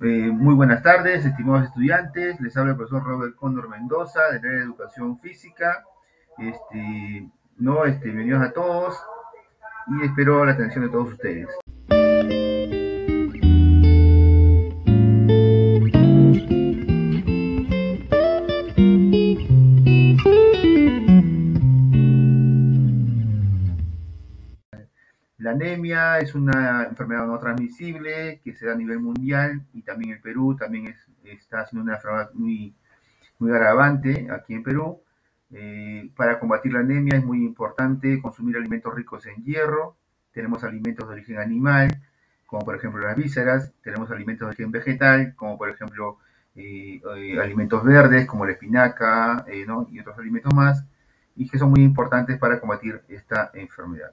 Eh, muy buenas tardes, estimados estudiantes. Les habla el profesor Robert Cóndor Mendoza, del área de Educación Física. Este, no, este, bienvenidos a todos y espero la atención de todos ustedes. La anemia es una enfermedad no transmisible que se da a nivel mundial y también en Perú también está siendo una enfermedad muy, muy agravante aquí en Perú. Eh, para combatir la anemia es muy importante consumir alimentos ricos en hierro. Tenemos alimentos de origen animal, como por ejemplo las vísceras. Tenemos alimentos de origen vegetal, como por ejemplo eh, eh, alimentos verdes, como la espinaca y otros alimentos más, y que son muy importantes para combatir esta enfermedad.